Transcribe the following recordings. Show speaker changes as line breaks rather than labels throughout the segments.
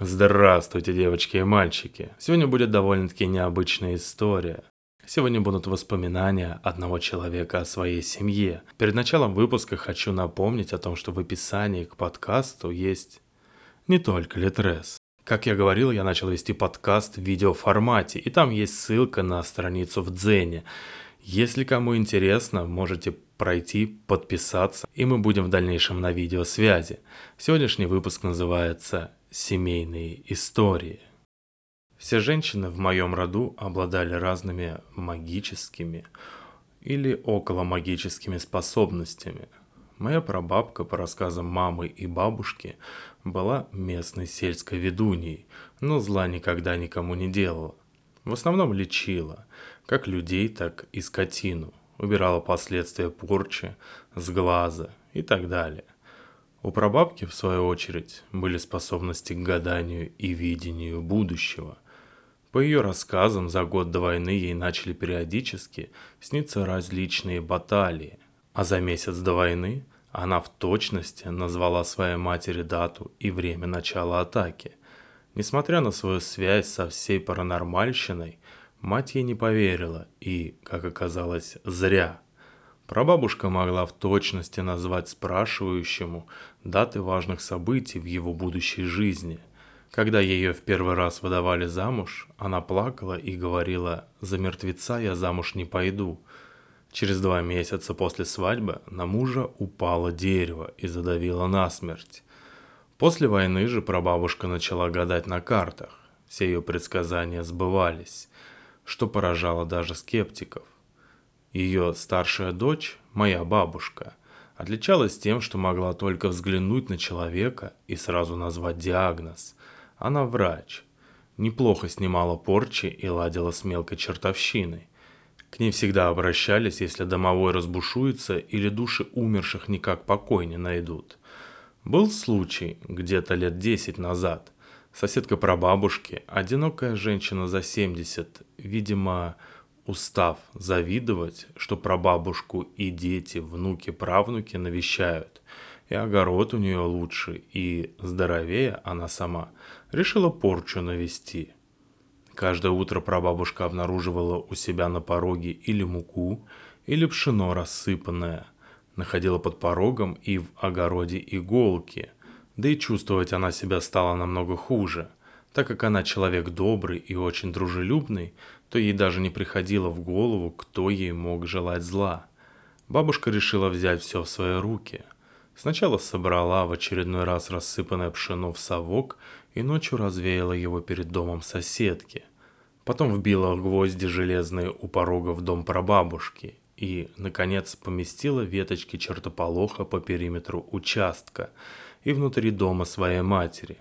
Здравствуйте, девочки и мальчики. Сегодня будет довольно-таки необычная история. Сегодня будут воспоминания одного человека о своей семье. Перед началом выпуска хочу напомнить о том, что в описании к подкасту есть не только Литрес. Как я говорил, я начал вести подкаст в видеоформате, и там есть ссылка на страницу в Дзене. Если кому интересно, можете пройти, подписаться, и мы будем в дальнейшем на видеосвязи. Сегодняшний выпуск называется семейные истории. Все женщины в моем роду обладали разными магическими или околомагическими способностями. Моя прабабка, по рассказам мамы и бабушки, была местной сельской ведуньей, но зла никогда никому не делала. В основном лечила, как людей, так и скотину, убирала последствия порчи, сглаза и так далее. У прабабки, в свою очередь, были способности к гаданию и видению будущего. По ее рассказам, за год до войны ей начали периодически сниться различные баталии, а за месяц до войны она в точности назвала своей матери дату и время начала атаки. Несмотря на свою связь со всей паранормальщиной, мать ей не поверила и, как оказалось, зря – Прабабушка могла в точности назвать спрашивающему даты важных событий в его будущей жизни. Когда ее в первый раз выдавали замуж, она плакала и говорила «За мертвеца я замуж не пойду». Через два месяца после свадьбы на мужа упало дерево и задавило насмерть. После войны же прабабушка начала гадать на картах. Все ее предсказания сбывались, что поражало даже скептиков. Ее старшая дочь, моя бабушка, отличалась тем, что могла только взглянуть на человека и сразу назвать диагноз. Она врач. Неплохо снимала порчи и ладила с мелкой чертовщиной. К ней всегда обращались, если домовой разбушуется или души умерших никак покой не найдут. Был случай где-то лет десять назад. Соседка прабабушки, одинокая женщина за 70, видимо, устав завидовать, что прабабушку и дети, внуки, правнуки навещают, и огород у нее лучше, и здоровее она сама, решила порчу навести. Каждое утро прабабушка обнаруживала у себя на пороге или муку, или пшено рассыпанное, находила под порогом и в огороде иголки, да и чувствовать она себя стала намного хуже – так как она человек добрый и очень дружелюбный, то ей даже не приходило в голову, кто ей мог желать зла. Бабушка решила взять все в свои руки. Сначала собрала в очередной раз рассыпанное пшено в совок и ночью развеяла его перед домом соседки. Потом вбила гвозди железные у порога в дом прабабушки и, наконец, поместила веточки чертополоха по периметру участка и внутри дома своей матери.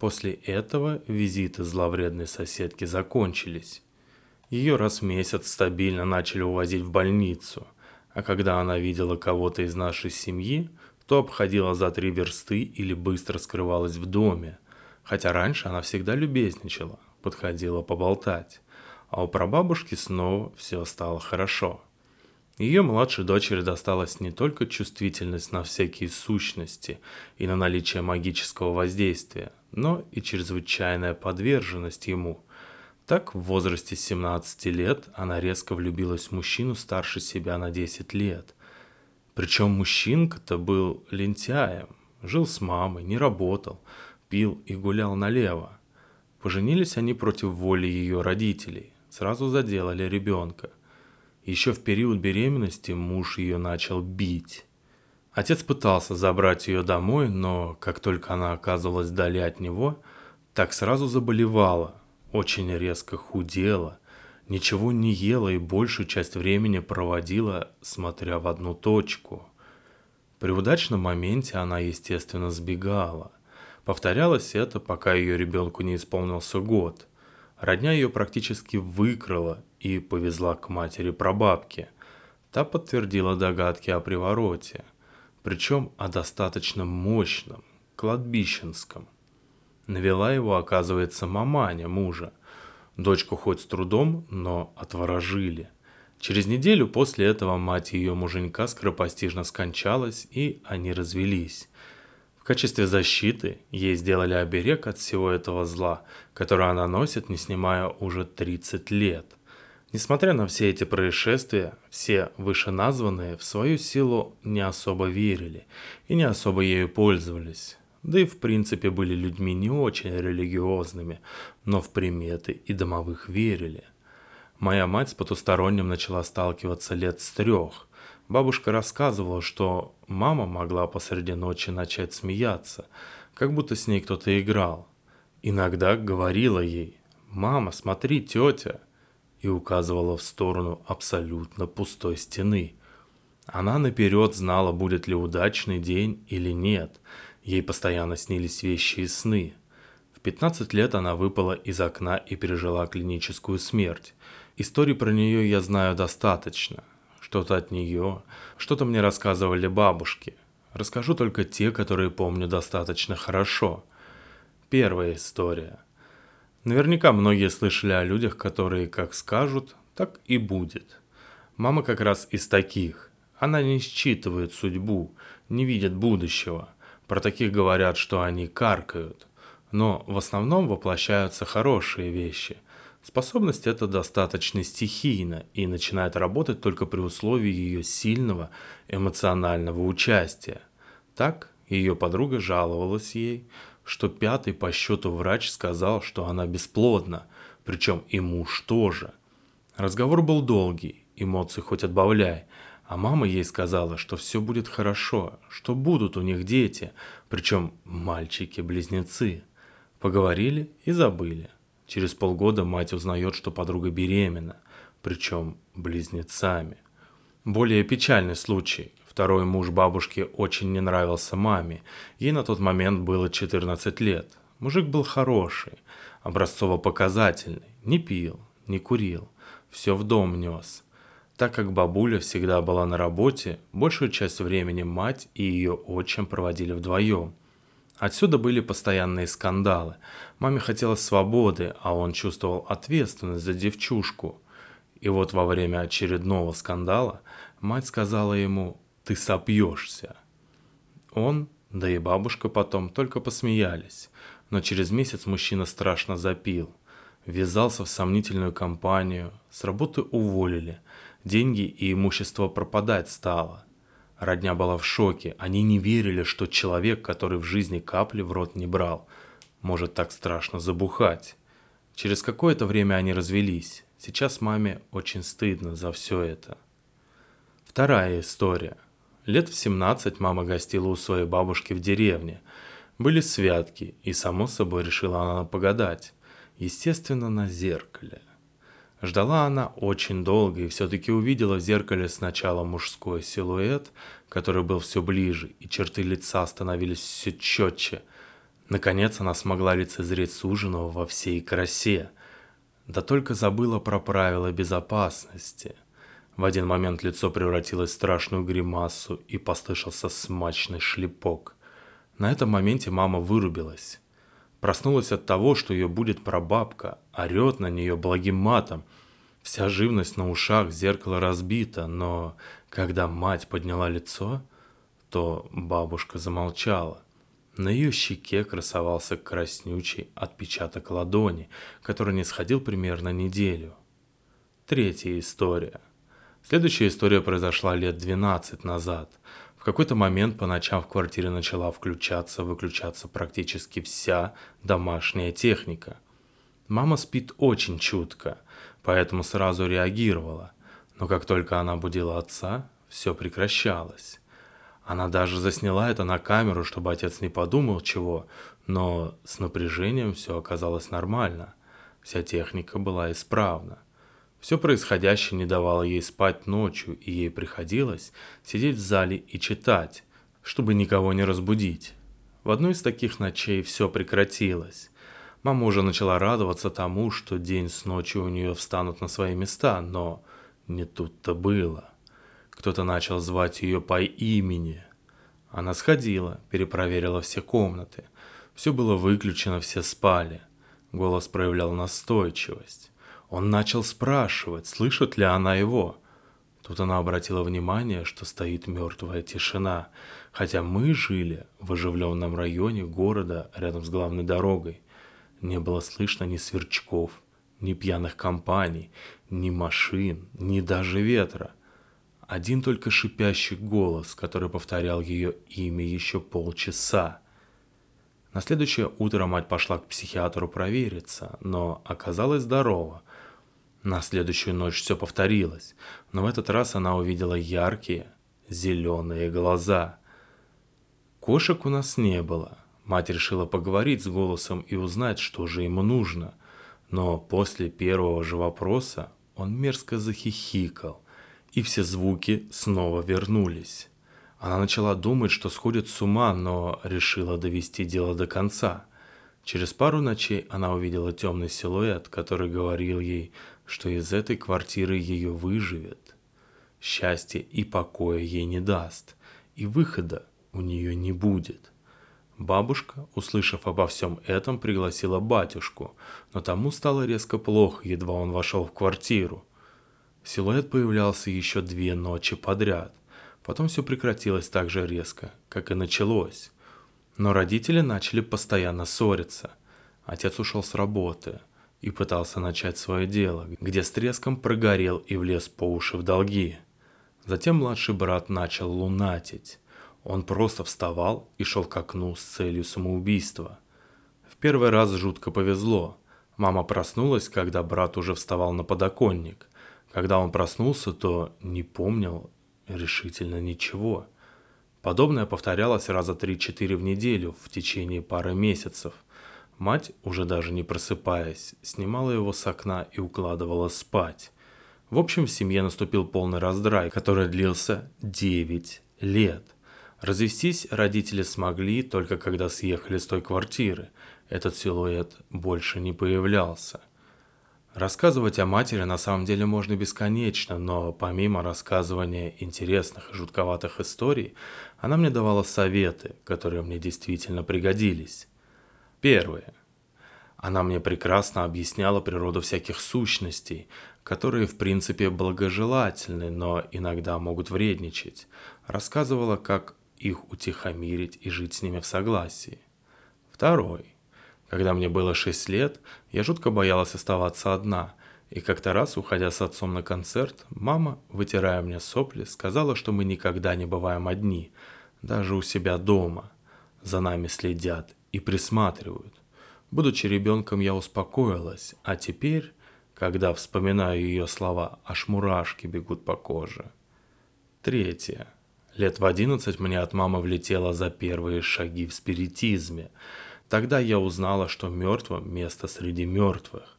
После этого визиты зловредной соседки закончились. Ее раз в месяц стабильно начали увозить в больницу, а когда она видела кого-то из нашей семьи, то обходила за три версты или быстро скрывалась в доме, хотя раньше она всегда любезничала, подходила поболтать, а у прабабушки снова все стало хорошо. Ее младшей дочери досталась не только чувствительность на всякие сущности и на наличие магического воздействия, но и чрезвычайная подверженность ему. Так, в возрасте 17 лет она резко влюбилась в мужчину старше себя на 10 лет. Причем мужчинка-то был лентяем, жил с мамой, не работал, пил и гулял налево. Поженились они против воли ее родителей, сразу заделали ребенка. Еще в период беременности муж ее начал бить. Отец пытался забрать ее домой, но как только она оказывалась вдали от него, так сразу заболевала, очень резко худела, ничего не ела и большую часть времени проводила, смотря в одну точку. При удачном моменте она, естественно, сбегала. Повторялось это, пока ее ребенку не исполнился год. Родня ее практически выкрала и повезла к матери прабабке. Та подтвердила догадки о привороте – причем о достаточно мощном, кладбищенском. Навела его, оказывается, маманя мужа. Дочку хоть с трудом, но отворожили. Через неделю после этого мать ее муженька скоропостижно скончалась, и они развелись. В качестве защиты ей сделали оберег от всего этого зла, которое она носит, не снимая уже 30 лет. Несмотря на все эти происшествия, все вышеназванные в свою силу не особо верили и не особо ею пользовались. Да и в принципе были людьми не очень религиозными, но в приметы и домовых верили. Моя мать с потусторонним начала сталкиваться лет с трех, Бабушка рассказывала, что мама могла посреди ночи начать смеяться, как будто с ней кто-то играл. Иногда говорила ей «Мама, смотри, тетя!» И указывала в сторону абсолютно пустой стены. Она наперед знала, будет ли удачный день или нет. Ей постоянно снились вещи и сны. В 15 лет она выпала из окна и пережила клиническую смерть. Историй про нее я знаю достаточно что-то от нее, что-то мне рассказывали бабушки. Расскажу только те, которые помню достаточно хорошо. Первая история. Наверняка многие слышали о людях, которые как скажут, так и будет. Мама как раз из таких. Она не считывает судьбу, не видит будущего. Про таких говорят, что они каркают. Но в основном воплощаются хорошие вещи – Способность эта достаточно стихийна и начинает работать только при условии ее сильного эмоционального участия. Так ее подруга жаловалась ей, что пятый по счету врач сказал, что она бесплодна, причем и муж тоже. Разговор был долгий, эмоции хоть отбавляй, а мама ей сказала, что все будет хорошо, что будут у них дети, причем мальчики-близнецы. Поговорили и забыли. Через полгода мать узнает, что подруга беременна, причем близнецами. Более печальный случай. Второй муж бабушки очень не нравился маме. Ей на тот момент было 14 лет. Мужик был хороший, образцово-показательный. Не пил, не курил. Все в дом нес. Так как бабуля всегда была на работе, большую часть времени мать и ее отчим проводили вдвоем. Отсюда были постоянные скандалы. Маме хотелось свободы, а он чувствовал ответственность за девчушку. И вот во время очередного скандала мать сказала ему «ты сопьешься». Он, да и бабушка потом, только посмеялись. Но через месяц мужчина страшно запил. Ввязался в сомнительную компанию, с работы уволили, деньги и имущество пропадать стало – Родня была в шоке. Они не верили, что человек, который в жизни капли в рот не брал, может так страшно забухать. Через какое-то время они развелись. Сейчас маме очень стыдно за все это. Вторая история. Лет в 17 мама гостила у своей бабушки в деревне. Были святки, и само собой решила она погадать. Естественно, на зеркале. Ждала она очень долго и все-таки увидела в зеркале сначала мужской силуэт, который был все ближе, и черты лица становились все четче. Наконец она смогла лицезреть суженого во всей красе. Да только забыла про правила безопасности. В один момент лицо превратилось в страшную гримасу и послышался смачный шлепок. На этом моменте мама вырубилась. Проснулась от того, что ее будет прабабка, орет на нее благим матом. Вся живность на ушах, зеркало разбито, но когда мать подняла лицо, то бабушка замолчала. На ее щеке красовался краснючий отпечаток ладони, который не сходил примерно неделю. Третья история. Следующая история произошла лет 12 назад. В какой-то момент по ночам в квартире начала включаться-выключаться практически вся домашняя техника. Мама спит очень чутко, поэтому сразу реагировала. Но как только она будила отца, все прекращалось. Она даже засняла это на камеру, чтобы отец не подумал чего, но с напряжением все оказалось нормально. Вся техника была исправна. Все происходящее не давало ей спать ночью, и ей приходилось сидеть в зале и читать, чтобы никого не разбудить. В одну из таких ночей все прекратилось. Мама уже начала радоваться тому, что день с ночью у нее встанут на свои места, но не тут-то было. Кто-то начал звать ее по имени. Она сходила, перепроверила все комнаты. Все было выключено, все спали. Голос проявлял настойчивость. Он начал спрашивать, слышит ли она его. Тут она обратила внимание, что стоит мертвая тишина, хотя мы жили в оживленном районе города рядом с главной дорогой. Не было слышно ни сверчков, ни пьяных компаний, ни машин, ни даже ветра. Один только шипящий голос, который повторял ее имя еще полчаса. На следующее утро мать пошла к психиатру провериться, но оказалась здорова. На следующую ночь все повторилось, но в этот раз она увидела яркие, зеленые глаза. Кошек у нас не было. Мать решила поговорить с голосом и узнать, что же ему нужно. Но после первого же вопроса он мерзко захихикал, и все звуки снова вернулись. Она начала думать, что сходит с ума, но решила довести дело до конца. Через пару ночей она увидела темный силуэт, который говорил ей, что из этой квартиры ее выживет. Счастья и покоя ей не даст, и выхода у нее не будет. Бабушка, услышав обо всем этом, пригласила батюшку, но тому стало резко плохо, едва он вошел в квартиру. Силуэт появлялся еще две ночи подряд. Потом все прекратилось так же резко, как и началось. Но родители начали постоянно ссориться. Отец ушел с работы и пытался начать свое дело, где с треском прогорел и влез по уши в долги. Затем младший брат начал лунатить. Он просто вставал и шел к окну с целью самоубийства. В первый раз жутко повезло. Мама проснулась, когда брат уже вставал на подоконник. Когда он проснулся, то не помнил решительно ничего. Подобное повторялось раза 3-4 в неделю в течение пары месяцев. Мать, уже даже не просыпаясь, снимала его с окна и укладывала спать. В общем, в семье наступил полный раздрай, который длился 9 лет – Развестись родители смогли только когда съехали с той квартиры. Этот силуэт больше не появлялся. Рассказывать о матери на самом деле можно бесконечно, но помимо рассказывания интересных и жутковатых историй, она мне давала советы, которые мне действительно пригодились. Первое. Она мне прекрасно объясняла природу всяких сущностей, которые в принципе благожелательны, но иногда могут вредничать. Рассказывала, как их утихомирить и жить с ними в согласии. Второй. Когда мне было 6 лет, я жутко боялась оставаться одна, и как-то раз, уходя с отцом на концерт, мама, вытирая мне сопли, сказала, что мы никогда не бываем одни, даже у себя дома. За нами следят и присматривают. Будучи ребенком, я успокоилась, а теперь, когда вспоминаю ее слова, аж мурашки бегут по коже. Третье. Лет в одиннадцать мне от мамы влетело за первые шаги в спиритизме. Тогда я узнала, что мертвым место среди мертвых.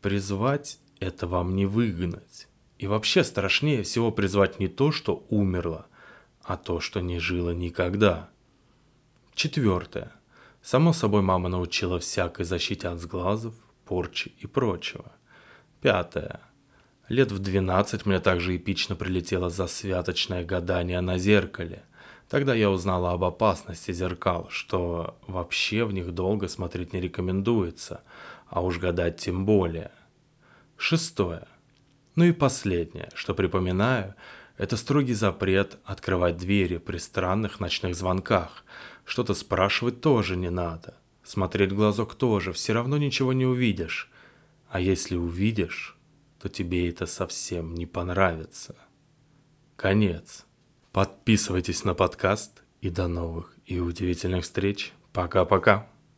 Призвать – это вам не выгнать. И вообще страшнее всего призвать не то, что умерло, а то, что не жило никогда. Четвертое. Само собой, мама научила всякой защите от сглазов, порчи и прочего. Пятое. Лет в 12 мне также эпично прилетело за святочное гадание на зеркале. Тогда я узнала об опасности зеркал, что вообще в них долго смотреть не рекомендуется, а уж гадать тем более. Шестое. Ну и последнее, что припоминаю, это строгий запрет открывать двери при странных ночных звонках. Что-то спрашивать тоже не надо. Смотреть в глазок тоже, все равно ничего не увидишь. А если увидишь, то тебе это совсем не понравится. Конец. Подписывайтесь на подкаст и до новых и удивительных встреч. Пока-пока.